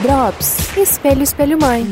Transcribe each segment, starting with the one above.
Drops, Espelho Espelho Mãe.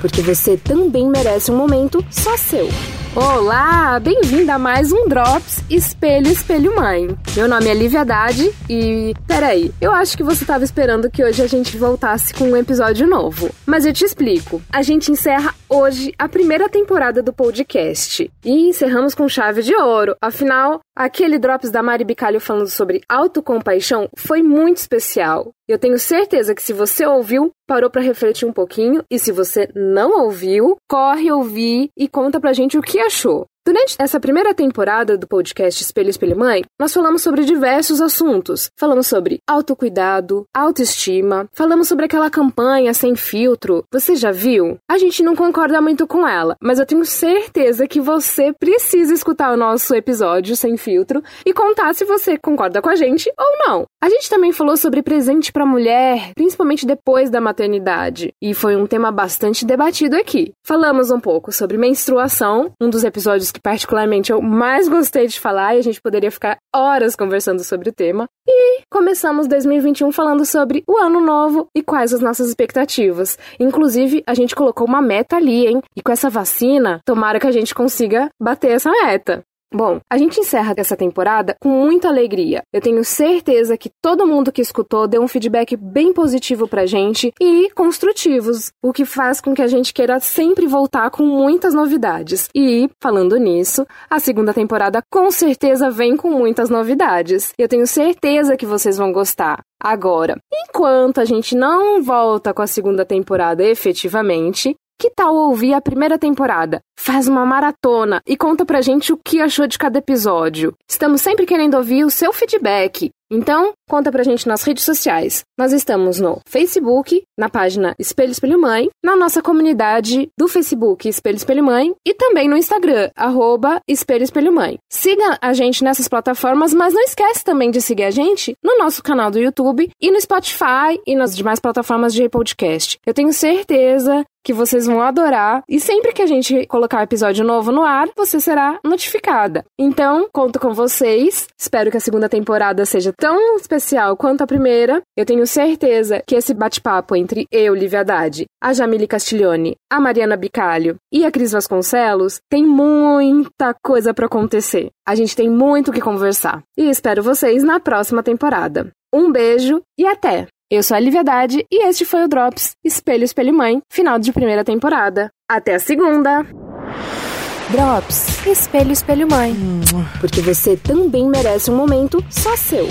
Porque você também merece um momento só seu. Olá, bem-vinda a mais um Drops Espelho Espelho Mãe. Meu nome é Lívia Haddad e. Peraí, eu acho que você estava esperando que hoje a gente voltasse com um episódio novo. Mas eu te explico. A gente encerra hoje a primeira temporada do podcast. E encerramos com chave de ouro. Afinal, aquele Drops da Mari Bicalho falando sobre autocompaixão foi muito especial. Eu tenho certeza que se você ouviu, parou para refletir um pouquinho e se você não ouviu, corre ouvir e conta pra gente o que achou. Durante essa primeira temporada do podcast Espelho Espelho Mãe, nós falamos sobre diversos assuntos. Falamos sobre autocuidado, autoestima, falamos sobre aquela campanha sem filtro. Você já viu? A gente não concorda muito com ela, mas eu tenho certeza que você precisa escutar o nosso episódio sem filtro e contar se você concorda com a gente ou não. A gente também falou sobre presente para mulher, principalmente depois da maternidade, e foi um tema bastante debatido aqui. Falamos um pouco sobre menstruação, um dos episódios que particularmente eu mais gostei de falar e a gente poderia ficar horas conversando sobre o tema. E começamos 2021 falando sobre o ano novo e quais as nossas expectativas. Inclusive, a gente colocou uma meta ali, hein? E com essa vacina, tomara que a gente consiga bater essa meta. Bom, a gente encerra essa temporada com muita alegria. Eu tenho certeza que todo mundo que escutou deu um feedback bem positivo pra gente e construtivos, o que faz com que a gente queira sempre voltar com muitas novidades. E, falando nisso, a segunda temporada com certeza vem com muitas novidades. Eu tenho certeza que vocês vão gostar. Agora, enquanto a gente não volta com a segunda temporada efetivamente, que tal ouvir a primeira temporada? Faz uma maratona e conta pra gente o que achou de cada episódio. Estamos sempre querendo ouvir o seu feedback. Então, conta pra gente nas redes sociais. Nós estamos no Facebook, na página Espelho Espelho Mãe, na nossa comunidade do Facebook Espelho Espelho Mãe e também no Instagram, arroba Espelho Espelho Mãe. Siga a gente nessas plataformas, mas não esquece também de seguir a gente no nosso canal do YouTube e no Spotify e nas demais plataformas de podcast. Eu tenho certeza que vocês vão adorar e sempre que a gente colocar episódio novo no ar, você será notificada. Então, conto com vocês. Espero que a segunda temporada seja tão especial quanto a primeira. Eu tenho certeza que esse bate-papo entre eu, Lívia Haddad, a Jamile Castiglione, a Mariana Bicalho e a Cris Vasconcelos tem muita coisa para acontecer. A gente tem muito o que conversar. E espero vocês na próxima temporada. Um beijo e até! Eu sou a Lívia Haddad e este foi o Drops Espelho Espelho Mãe, final de primeira temporada. Até a segunda! Drops, Espelho Espelho Mãe. Porque você também merece um momento só seu.